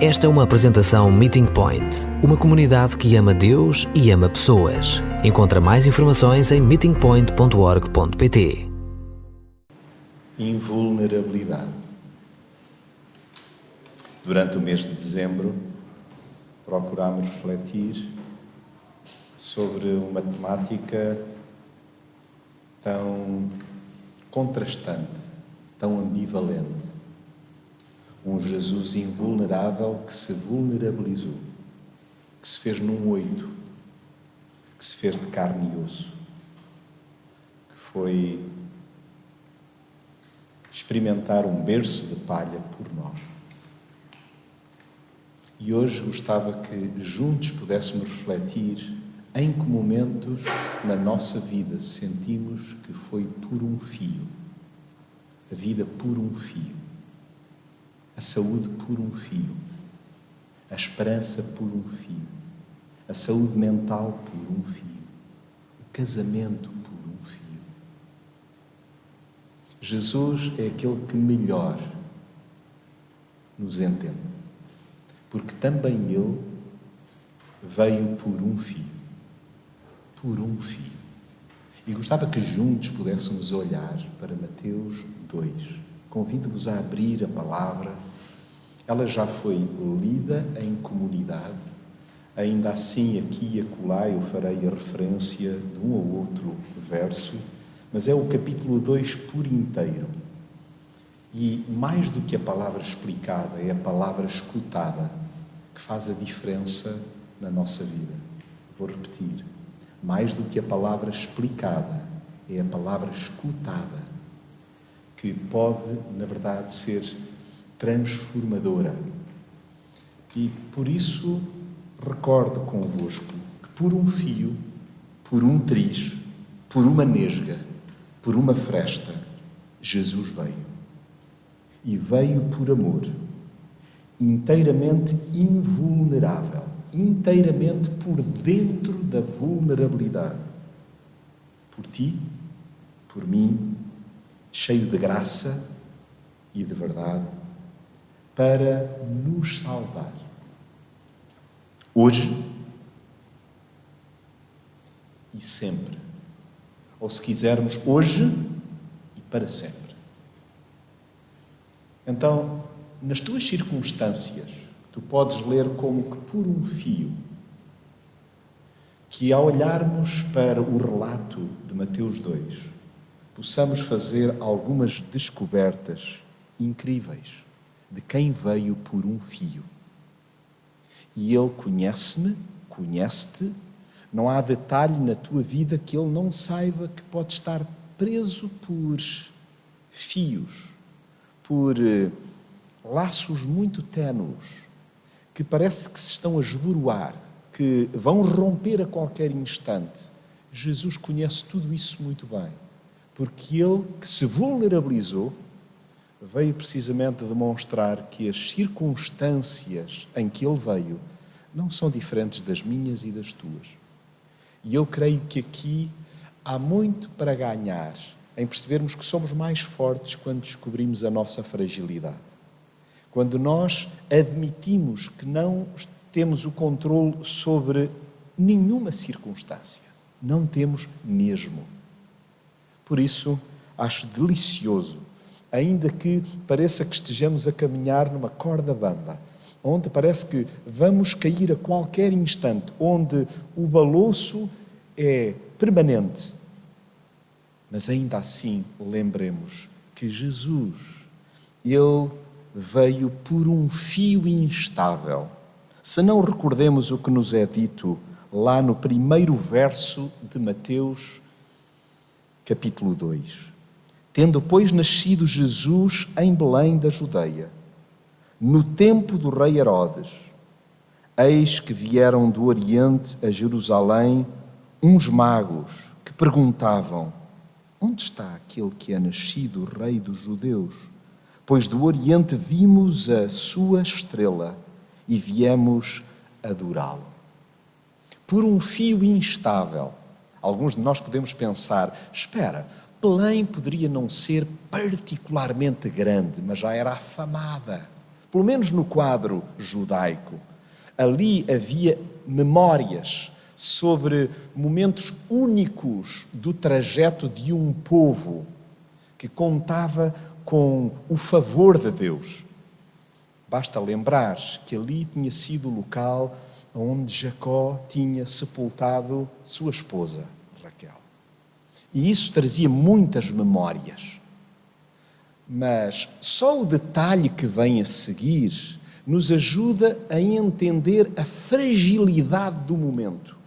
Esta é uma apresentação Meeting Point, uma comunidade que ama Deus e ama pessoas. Encontra mais informações em meetingpoint.org.pt. Invulnerabilidade. Durante o mês de dezembro, procurámos refletir sobre uma temática tão contrastante, tão ambivalente um Jesus invulnerável que se vulnerabilizou, que se fez num oito, que se fez de carne e osso, que foi experimentar um berço de palha por nós. E hoje gostava que juntos pudéssemos refletir em que momentos na nossa vida sentimos que foi por um fio, a vida por um fio a saúde por um fio, a esperança por um fio, a saúde mental por um fio, o casamento por um fio. Jesus é aquele que melhor nos entende, porque também Ele veio por um fio, por um fio. E gostava que juntos pudéssemos olhar para Mateus 2. Convido-vos a abrir a palavra ela já foi lida em comunidade, ainda assim aqui e acolá eu farei a referência de um ou outro verso, mas é o capítulo 2 por inteiro. E mais do que a palavra explicada, é a palavra escutada que faz a diferença na nossa vida. Vou repetir. Mais do que a palavra explicada, é a palavra escutada que pode, na verdade, ser transformadora. E por isso recordo convosco que por um fio, por um triz, por uma nesga, por uma fresta, Jesus veio. E veio por amor, inteiramente invulnerável, inteiramente por dentro da vulnerabilidade. Por ti, por mim, cheio de graça e de verdade para nos salvar. Hoje e sempre. Ou se quisermos, hoje e para sempre. Então, nas tuas circunstâncias, tu podes ler como que por um fio, que ao olharmos para o relato de Mateus 2, possamos fazer algumas descobertas incríveis de quem veio por um fio. E Ele conhece-me, conhece-te. Não há detalhe na tua vida que Ele não saiba que pode estar preso por fios, por eh, laços muito ténuos, que parece que se estão a esboroar, que vão romper a qualquer instante. Jesus conhece tudo isso muito bem, porque Ele que se vulnerabilizou veio precisamente demonstrar que as circunstâncias em que ele veio não são diferentes das minhas e das tuas. E eu creio que aqui há muito para ganhar em percebermos que somos mais fortes quando descobrimos a nossa fragilidade. Quando nós admitimos que não temos o controle sobre nenhuma circunstância. Não temos mesmo. Por isso, acho delicioso ainda que pareça que estejamos a caminhar numa corda bamba, onde parece que vamos cair a qualquer instante, onde o balouço é permanente. Mas ainda assim, lembremos que Jesus, ele veio por um fio instável. Se não recordemos o que nos é dito lá no primeiro verso de Mateus, capítulo 2. Tendo, pois, nascido Jesus em Belém da Judeia, no tempo do rei Herodes, eis que vieram do Oriente a Jerusalém uns magos que perguntavam: Onde está aquele que é nascido rei dos judeus? Pois do Oriente vimos a sua estrela e viemos adorá-lo. Por um fio instável, alguns de nós podemos pensar: espera, Belém poderia não ser particularmente grande, mas já era afamada pelo menos no quadro judaico. Ali havia memórias sobre momentos únicos do trajeto de um povo que contava com o favor de Deus. Basta lembrar que ali tinha sido o local onde Jacó tinha sepultado sua esposa. E isso trazia muitas memórias. Mas só o detalhe que vem a seguir nos ajuda a entender a fragilidade do momento.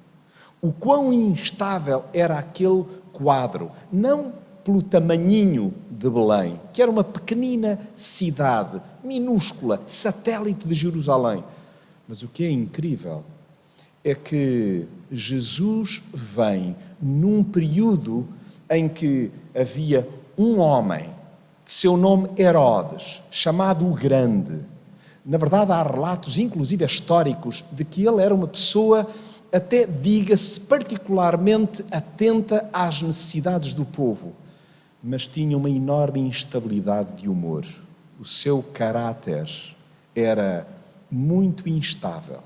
O quão instável era aquele quadro, não pelo tamanhinho de Belém, que era uma pequenina cidade, minúscula, satélite de Jerusalém. Mas o que é incrível é que Jesus vem num período em que havia um homem, de seu nome Herodes, chamado o Grande. Na verdade, há relatos, inclusive históricos, de que ele era uma pessoa, até diga-se, particularmente atenta às necessidades do povo, mas tinha uma enorme instabilidade de humor. O seu caráter era muito instável,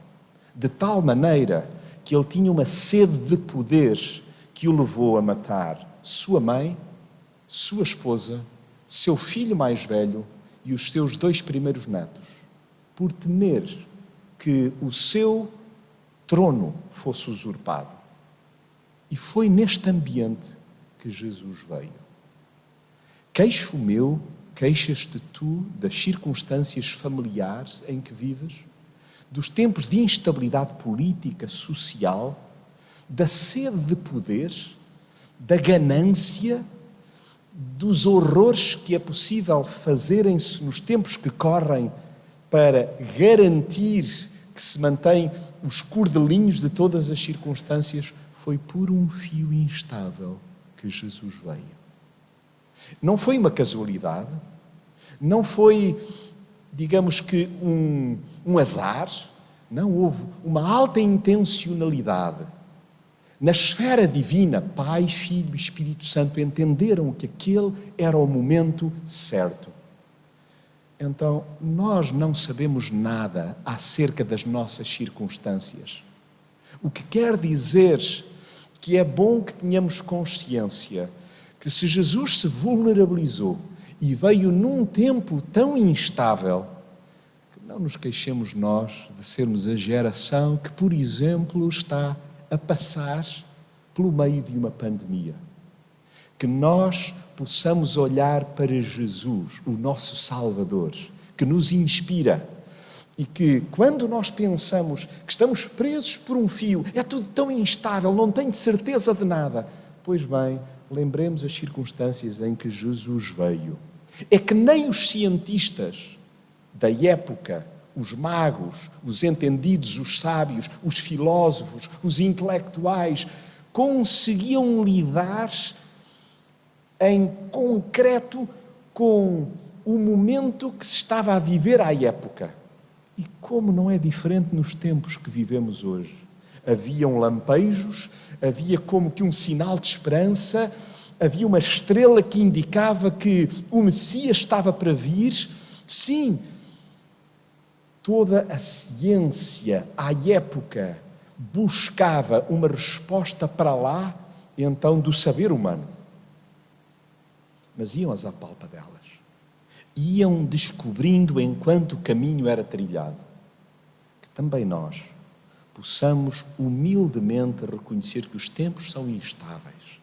de tal maneira que ele tinha uma sede de poder que o levou a matar sua mãe, sua esposa, seu filho mais velho e os seus dois primeiros netos, por temer que o seu trono fosse usurpado. E foi neste ambiente que Jesus veio. Queixo meu Queixas-te tu das circunstâncias familiares em que vives? Dos tempos de instabilidade política, social, da sede de poder, da ganância, dos horrores que é possível fazerem-se nos tempos que correm para garantir que se mantém os cordelinhos de todas as circunstâncias, foi por um fio instável que Jesus veio. Não foi uma casualidade, não foi, digamos que, um, um azar, não houve uma alta intencionalidade. Na esfera divina, Pai, Filho e Espírito Santo entenderam que aquele era o momento certo. Então, nós não sabemos nada acerca das nossas circunstâncias. O que quer dizer que é bom que tenhamos consciência que se Jesus se vulnerabilizou e veio num tempo tão instável, que não nos queixemos nós de sermos a geração que, por exemplo, está a passar pelo meio de uma pandemia. Que nós possamos olhar para Jesus, o nosso Salvador, que nos inspira e que, quando nós pensamos que estamos presos por um fio, é tudo tão instável, não tenho certeza de nada. Pois bem, lembremos as circunstâncias em que Jesus veio. É que nem os cientistas da época, os magos, os entendidos, os sábios, os filósofos, os intelectuais, conseguiam lidar em concreto com o momento que se estava a viver à época. E como não é diferente nos tempos que vivemos hoje haviam lampejos, havia como que um sinal de esperança, havia uma estrela que indicava que o Messias estava para vir. Sim, toda a ciência à época buscava uma resposta para lá, então, do saber humano. Mas iam às apalpa delas. Iam descobrindo enquanto o caminho era trilhado. Que também nós possamos humildemente reconhecer que os tempos são instáveis.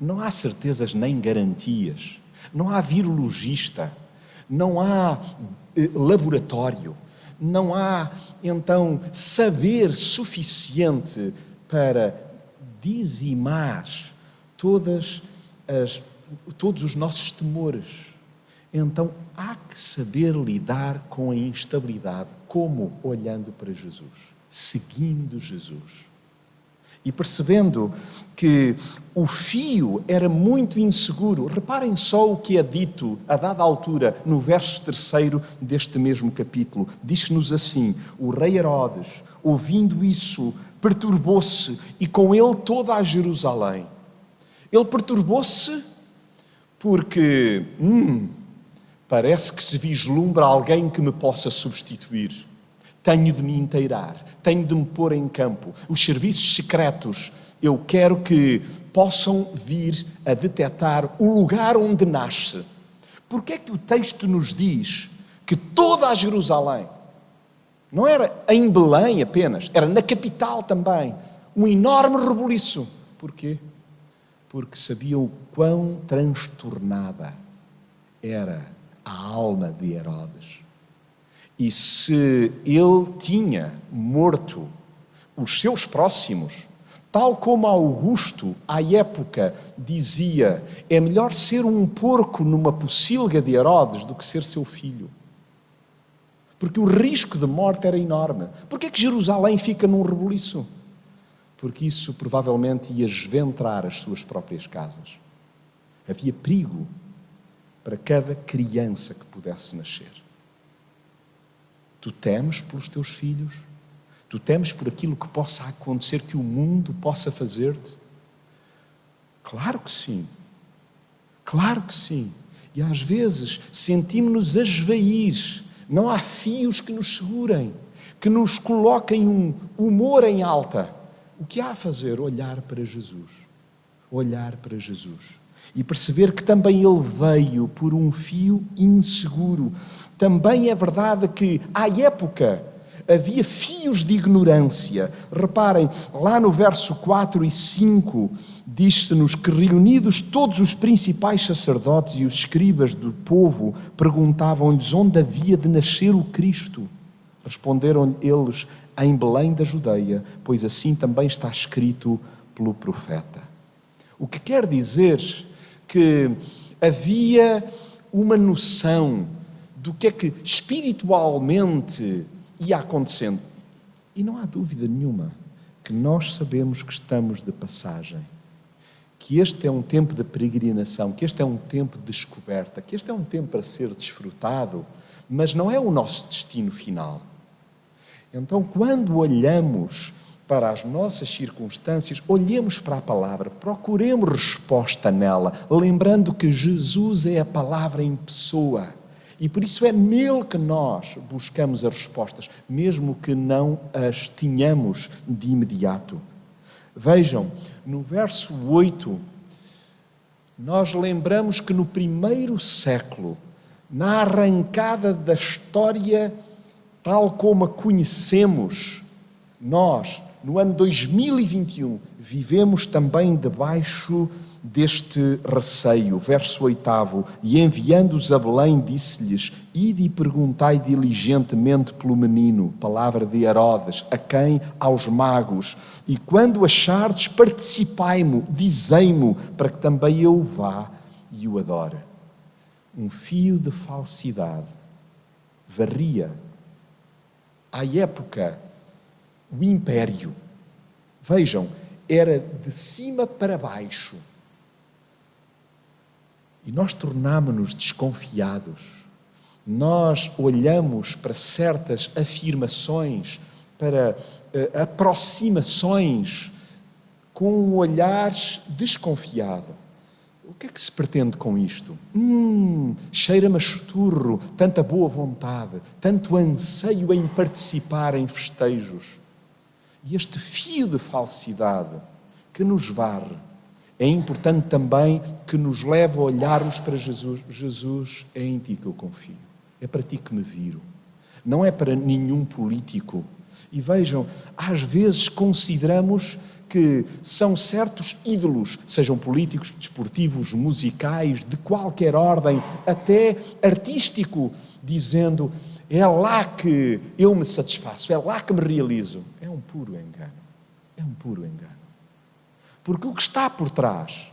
Não há certezas nem garantias. Não há virologista. Não há eh, laboratório. Não há, então, saber suficiente para dizimar todas as, todos os nossos temores. Então, há que saber lidar com a instabilidade. Como? Olhando para Jesus seguindo Jesus. E percebendo que o fio era muito inseguro, reparem só o que é dito a dada altura no verso terceiro deste mesmo capítulo. Diz-nos assim: o rei Herodes, ouvindo isso, perturbou-se e com ele toda a Jerusalém. Ele perturbou-se porque, hum, Parece que se vislumbra alguém que me possa substituir. Tenho de me inteirar, tenho de me pôr em campo. Os serviços secretos, eu quero que possam vir a detectar o lugar onde nasce. Porque é que o texto nos diz que toda a Jerusalém, não era em Belém apenas, era na capital também, um enorme rebuliço. Porquê? Porque sabiam o quão transtornada era a alma de Herodes. E se ele tinha morto os seus próximos, tal como Augusto, à época, dizia: é melhor ser um porco numa pocilga de Herodes do que ser seu filho. Porque o risco de morte era enorme. Por é que Jerusalém fica num rebuliço? Porque isso provavelmente ia esventrar as suas próprias casas. Havia perigo para cada criança que pudesse nascer. Tu temes pelos teus filhos? Tu temes por aquilo que possa acontecer, que o mundo possa fazer-te? Claro que sim. Claro que sim. E às vezes sentimos-nos a esvair. Não há fios que nos segurem, que nos coloquem um humor em alta. O que há a fazer? Olhar para Jesus. Olhar para Jesus e perceber que também ele veio por um fio inseguro. Também é verdade que, à época, havia fios de ignorância. Reparem, lá no verso 4 e 5, diz-se-nos que, reunidos todos os principais sacerdotes e os escribas do povo, perguntavam-lhes onde havia de nascer o Cristo. Responderam eles em Belém da Judeia, pois assim também está escrito pelo profeta. O que quer dizer que havia uma noção do que é que espiritualmente ia acontecendo. E não há dúvida nenhuma que nós sabemos que estamos de passagem, que este é um tempo de peregrinação, que este é um tempo de descoberta, que este é um tempo para ser desfrutado, mas não é o nosso destino final. Então, quando olhamos para as nossas circunstâncias, olhemos para a palavra, procuremos resposta nela, lembrando que Jesus é a palavra em pessoa. E por isso é nele que nós buscamos as respostas, mesmo que não as tenhamos de imediato. Vejam, no verso 8, nós lembramos que no primeiro século, na arrancada da história tal como a conhecemos, nós no ano 2021, vivemos também debaixo deste receio. Verso 8: E enviando-os a Belém, disse-lhes: Ide e perguntai diligentemente pelo menino, palavra de Herodes, a quem? Aos magos. E quando achardes, participai-mo, dizei-mo, para que também eu vá e o adore. Um fio de falsidade varria. À época, o império. Vejam, era de cima para baixo. E nós tornámonos desconfiados. Nós olhamos para certas afirmações, para uh, aproximações, com um olhar desconfiado. O que é que se pretende com isto? Hum, cheira-me a esturro, tanta boa vontade, tanto anseio em participar em festejos. E este fio de falsidade que nos varre é importante também que nos leve a olharmos para Jesus. Jesus, é em ti que eu confio. É para ti que me viro. Não é para nenhum político. E vejam, às vezes consideramos que são certos ídolos, sejam políticos, desportivos, musicais, de qualquer ordem, até artístico, dizendo é lá que eu me satisfaço, é lá que me realizo. É um puro engano. É um puro engano. Porque o que está por trás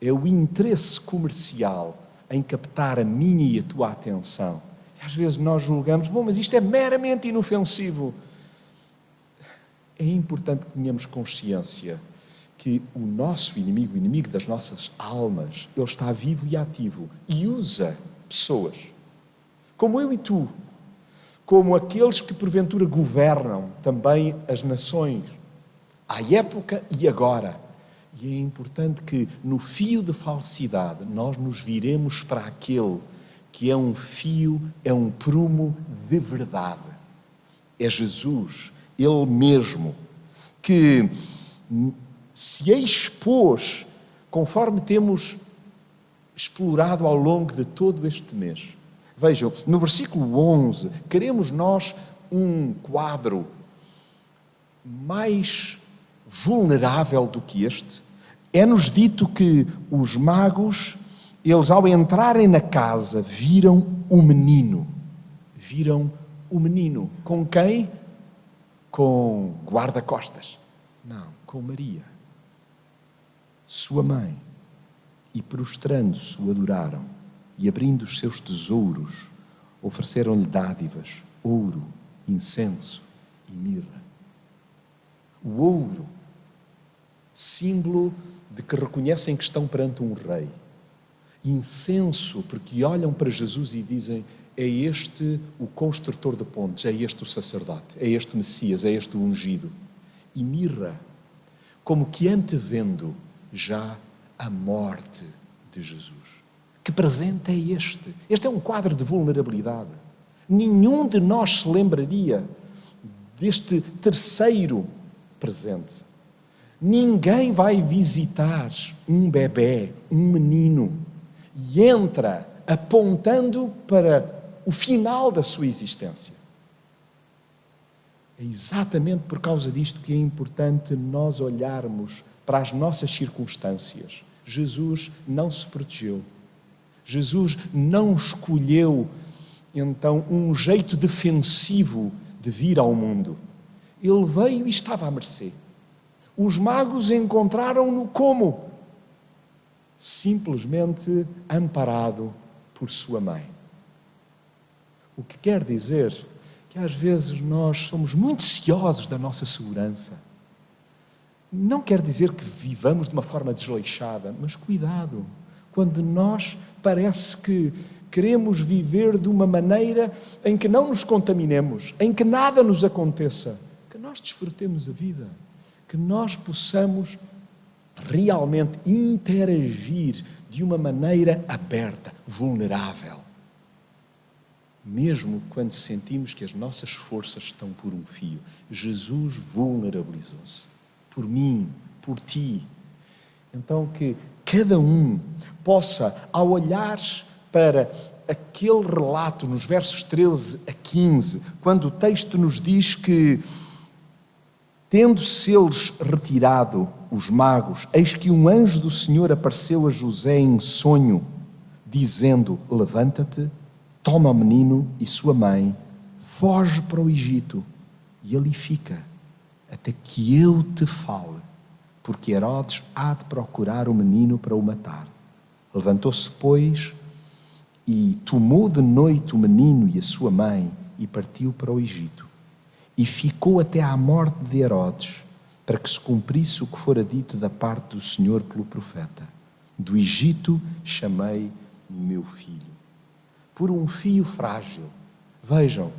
é o interesse comercial em captar a minha e a tua atenção. E às vezes nós julgamos, bom, mas isto é meramente inofensivo. É importante que tenhamos consciência que o nosso inimigo, o inimigo das nossas almas, ele está vivo e ativo e usa pessoas como eu e tu, como aqueles que porventura governam também as nações, à época e agora. E é importante que no fio de falsidade nós nos viremos para aquele que é um fio, é um prumo de verdade. É Jesus, Ele mesmo, que se expôs, conforme temos explorado ao longo de todo este mês. Vejam, no versículo 11, queremos nós um quadro mais vulnerável do que este. É-nos dito que os magos, eles ao entrarem na casa, viram o menino. Viram o menino. Com quem? Com guarda-costas. Não, com Maria, sua mãe. E prostrando-se o adoraram e abrindo os seus tesouros, ofereceram-lhe dádivas, ouro, incenso e mirra. O ouro, símbolo de que reconhecem que estão perante um rei. Incenso, porque olham para Jesus e dizem: é este o construtor de pontes, é este o sacerdote, é este o Messias, é este o ungido. E mirra, como que antevendo já a morte de Jesus. Que presente é este? Este é um quadro de vulnerabilidade. Nenhum de nós se lembraria deste terceiro presente. Ninguém vai visitar um bebê, um menino, e entra apontando para o final da sua existência. É exatamente por causa disto que é importante nós olharmos para as nossas circunstâncias. Jesus não se protegeu. Jesus não escolheu, então, um jeito defensivo de vir ao mundo. Ele veio e estava à mercê. Os magos encontraram-no como? Simplesmente amparado por sua mãe. O que quer dizer que às vezes nós somos muito ciosos da nossa segurança. Não quer dizer que vivamos de uma forma desleixada, mas cuidado, quando nós parece que queremos viver de uma maneira em que não nos contaminemos, em que nada nos aconteça, que nós desfrutemos a vida, que nós possamos realmente interagir de uma maneira aberta, vulnerável mesmo quando sentimos que as nossas forças estão por um fio. Jesus vulnerabilizou-se por mim, por ti. Então, que cada um possa, ao olhar para aquele relato nos versos 13 a 15, quando o texto nos diz que, tendo-se eles retirado, os magos, eis que um anjo do Senhor apareceu a José em sonho, dizendo: Levanta-te toma o menino e sua mãe, foge para o Egito e ali fica, até que eu te fale, porque Herodes há de procurar o menino para o matar. Levantou-se, pois, e tomou de noite o menino e a sua mãe e partiu para o Egito. E ficou até à morte de Herodes, para que se cumprisse o que fora dito da parte do Senhor pelo profeta: Do Egito chamei meu filho por um fio frágil. Vejam,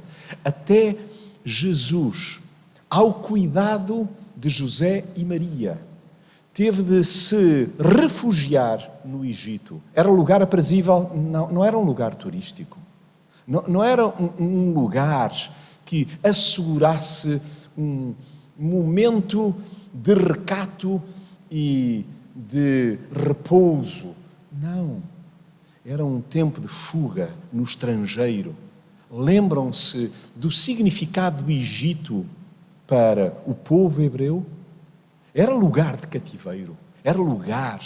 até Jesus, ao cuidado de José e Maria, teve de se refugiar no Egito. Era um lugar aprazível, não, não era um lugar turístico. Não, não era um, um, lugar que assegurasse um momento de recato e de repouso. Não. Era um tempo de fuga no estrangeiro. Lembram-se do significado do Egito para o povo hebreu? Era lugar de cativeiro, era lugar,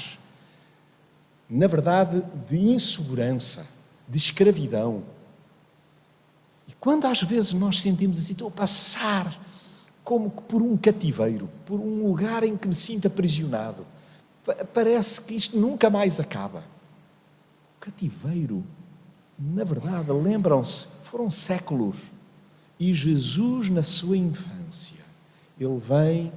na verdade, de insegurança, de escravidão. E quando às vezes nós sentimos assim, estou a passar como que por um cativeiro, por um lugar em que me sinto aprisionado, parece que isto nunca mais acaba cativeiro. Na verdade, lembram-se, foram séculos. E Jesus, na sua infância, ele vem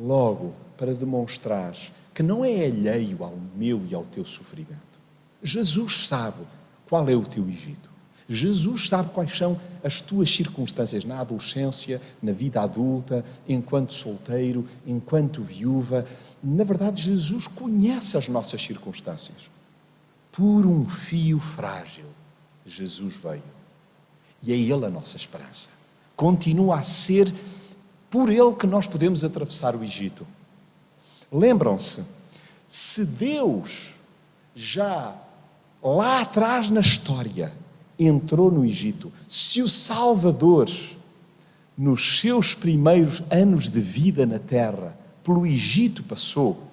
logo para demonstrar que não é alheio ao meu e ao teu sofrimento. Jesus sabe qual é o teu Egito. Jesus sabe quais são as tuas circunstâncias na adolescência, na vida adulta, enquanto solteiro, enquanto viúva. Na verdade, Jesus conhece as nossas circunstâncias por um fio frágil. Jesus veio. E é Ele a nossa esperança. Continua a ser por Ele que nós podemos atravessar o Egito. Lembram-se, se Deus já lá atrás na história entrou no Egito, se o Salvador, nos seus primeiros anos de vida na terra, pelo Egito passou,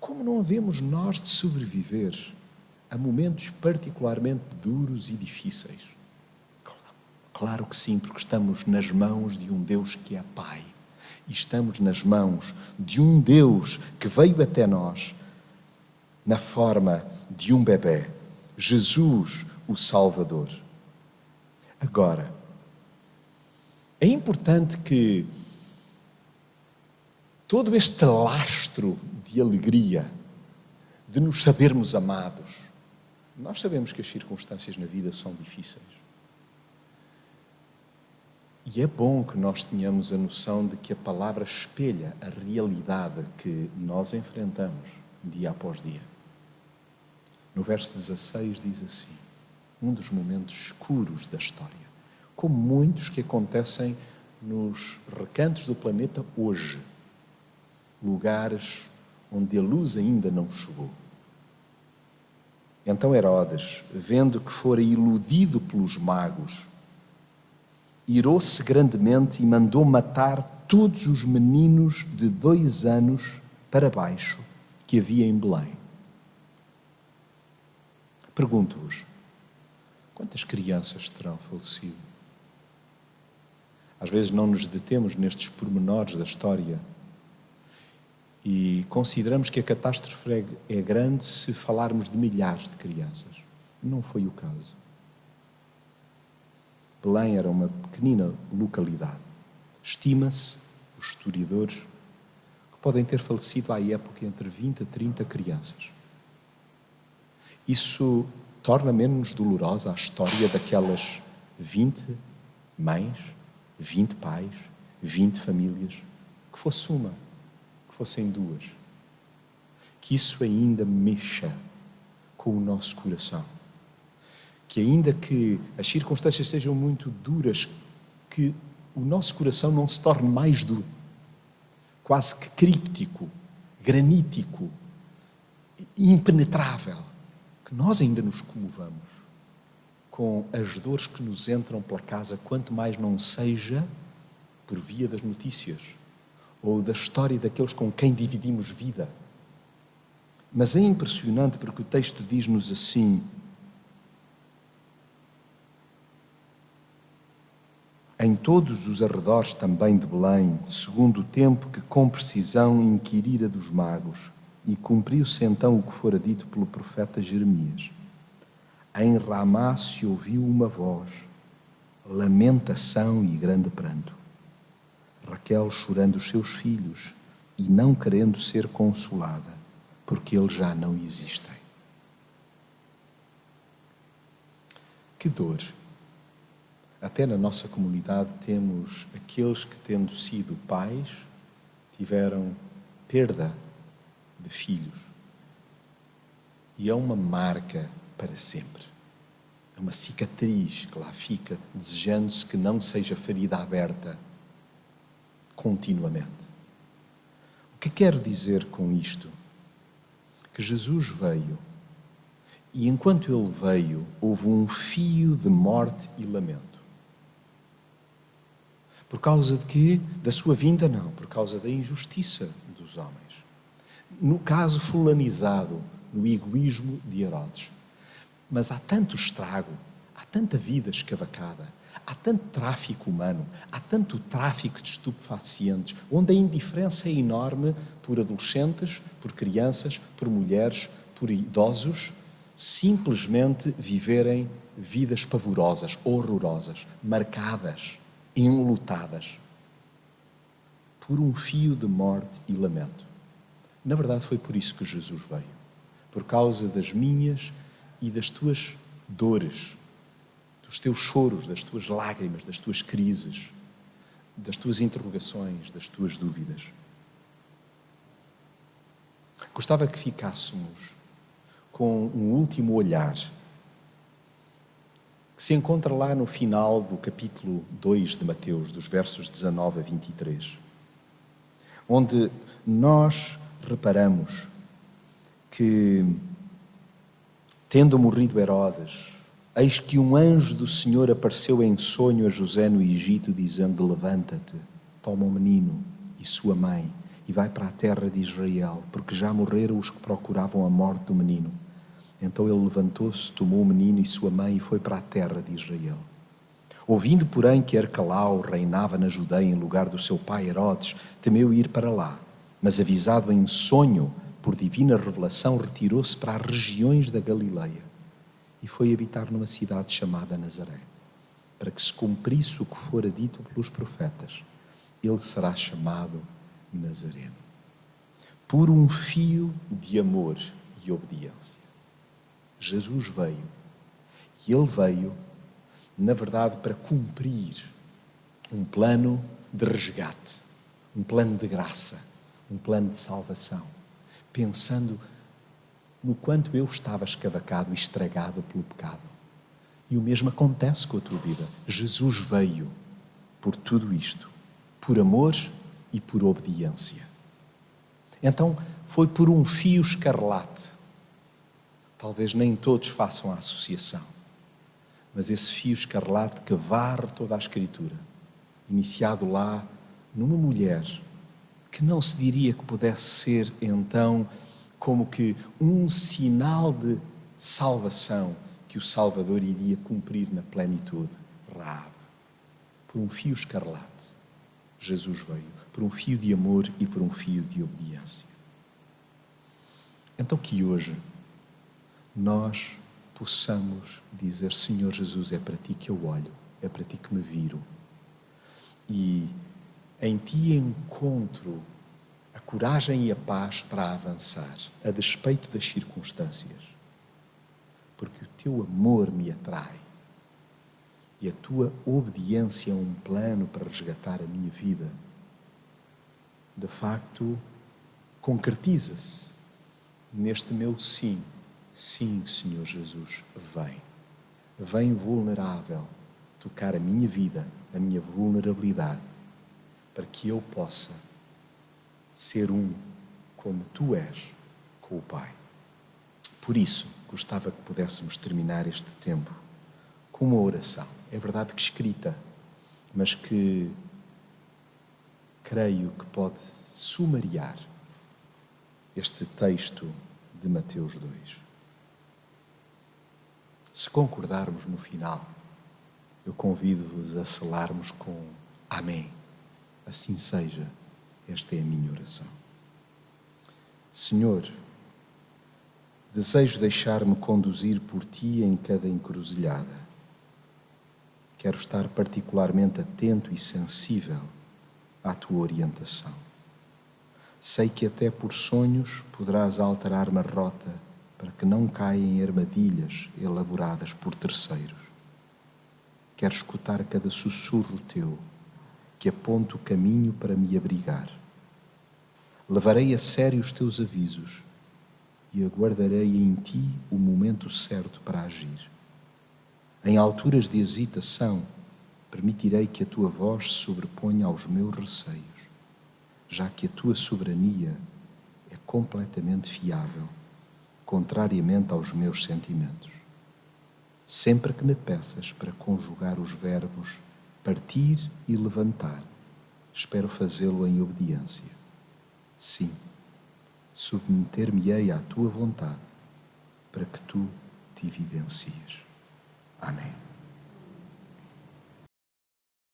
como não havemos nós de sobreviver a momentos particularmente duros e difíceis? Claro que sim, porque estamos nas mãos de um Deus que é Pai. E estamos nas mãos de um Deus que veio até nós na forma de um bebê, Jesus, o Salvador. Agora, é importante que todo este lastro de alegria, de nos sabermos amados, nós sabemos que as circunstâncias na vida são difíceis. E é bom que nós tenhamos a noção de que a palavra espelha a realidade que nós enfrentamos dia após dia. No verso 16 diz assim: um dos momentos escuros da história, como muitos que acontecem nos recantos do planeta hoje, lugares onde a luz ainda não chegou. Então Herodes, vendo que fora iludido pelos magos, irou-se grandemente e mandou matar todos os meninos de dois anos para baixo que havia em Belém. Pergunto-vos: quantas crianças terão falecido? Às vezes não nos detemos nestes pormenores da história e consideramos que a catástrofe é grande se falarmos de milhares de crianças. Não foi o caso. Belém era uma pequenina localidade. Estima-se, os historiadores, que podem ter falecido à época entre 20 a 30 crianças. Isso torna menos dolorosa a história daquelas 20 mães, 20 pais, 20 famílias, que fosse uma, que fossem duas. Que isso ainda mexa com o nosso coração que ainda que as circunstâncias sejam muito duras, que o nosso coração não se torne mais duro, quase que críptico, granítico, impenetrável, que nós ainda nos comovamos com as dores que nos entram pela casa, quanto mais não seja por via das notícias ou da história daqueles com quem dividimos vida. Mas é impressionante porque o texto diz-nos assim: em todos os arredores também de Belém, segundo o tempo que com precisão inquirira dos magos, e cumpriu-se então o que fora dito pelo profeta Jeremias. Em Ramá se ouviu uma voz, lamentação e grande pranto. Raquel chorando os seus filhos e não querendo ser consolada, porque eles já não existem. Que dor! Até na nossa comunidade temos aqueles que, tendo sido pais, tiveram perda de filhos. E é uma marca para sempre. É uma cicatriz que lá fica, desejando-se que não seja ferida aberta continuamente. O que quero dizer com isto? Que Jesus veio e enquanto ele veio, houve um fio de morte e lamento. Por causa de quê? Da sua vinda, não. Por causa da injustiça dos homens. No caso fulanizado, no egoísmo de Herodes. Mas há tanto estrago, há tanta vida escavacada, há tanto tráfico humano, há tanto tráfico de estupefacientes, onde a indiferença é enorme por adolescentes, por crianças, por mulheres, por idosos, simplesmente viverem vidas pavorosas, horrorosas, marcadas enlutadas por um fio de morte e lamento. Na verdade, foi por isso que Jesus veio por causa das minhas e das tuas dores, dos teus choros, das tuas lágrimas, das tuas crises, das tuas interrogações, das tuas dúvidas. Gostava que ficássemos com um último olhar se encontra lá no final do capítulo 2 de Mateus, dos versos 19 a 23, onde nós reparamos que, tendo morrido Herodes, eis que um anjo do Senhor apareceu em sonho a José no Egito, dizendo: Levanta-te, toma o menino e sua mãe e vai para a terra de Israel, porque já morreram os que procuravam a morte do menino. Então ele levantou-se, tomou o menino e sua mãe e foi para a terra de Israel. Ouvindo, porém, que Arcalau reinava na Judeia em lugar do seu pai Herodes, temeu ir para lá. Mas avisado em sonho por divina revelação, retirou-se para as regiões da Galileia e foi habitar numa cidade chamada Nazaré, para que se cumprisse o que fora dito pelos profetas. Ele será chamado Nazareno. Por um fio de amor e obediência. Jesus veio. E ele veio, na verdade, para cumprir um plano de resgate, um plano de graça, um plano de salvação, pensando no quanto eu estava escavacado e estragado pelo pecado. E o mesmo acontece com a tua vida. Jesus veio por tudo isto, por amor e por obediência. Então, foi por um fio escarlate Talvez nem todos façam a associação, mas esse fio escarlate que varre toda a Escritura, iniciado lá numa mulher que não se diria que pudesse ser então como que um sinal de salvação que o Salvador iria cumprir na plenitude, Raab. Por um fio escarlate, Jesus veio, por um fio de amor e por um fio de obediência. Então que hoje nós possamos dizer: Senhor Jesus, é para ti que eu olho, é para ti que me viro. E em ti encontro a coragem e a paz para avançar, a despeito das circunstâncias. Porque o teu amor me atrai e a tua obediência a um plano para resgatar a minha vida, de facto, concretiza-se neste meu sim Sim, Senhor Jesus, vem. Vem vulnerável tocar a minha vida, a minha vulnerabilidade, para que eu possa ser um como tu és com o Pai. Por isso, gostava que pudéssemos terminar este tempo com uma oração. É verdade que escrita, mas que creio que pode sumariar este texto de Mateus 2. Se concordarmos no final, eu convido-vos a selarmos com Amém. Assim seja. Esta é a minha oração. Senhor, desejo deixar-me conduzir por ti em cada encruzilhada. Quero estar particularmente atento e sensível à tua orientação. Sei que até por sonhos poderás alterar-me a rota para que não caia em armadilhas elaboradas por terceiros. Quero escutar cada sussurro teu que aponta o caminho para me abrigar. Levarei a sério os teus avisos e aguardarei em ti o momento certo para agir. Em alturas de hesitação, permitirei que a tua voz se sobreponha aos meus receios, já que a tua soberania é completamente fiável contrariamente aos meus sentimentos. Sempre que me peças para conjugar os verbos partir e levantar, espero fazê-lo em obediência. Sim, submeter-me-ei à tua vontade para que tu te evidencies. Amém.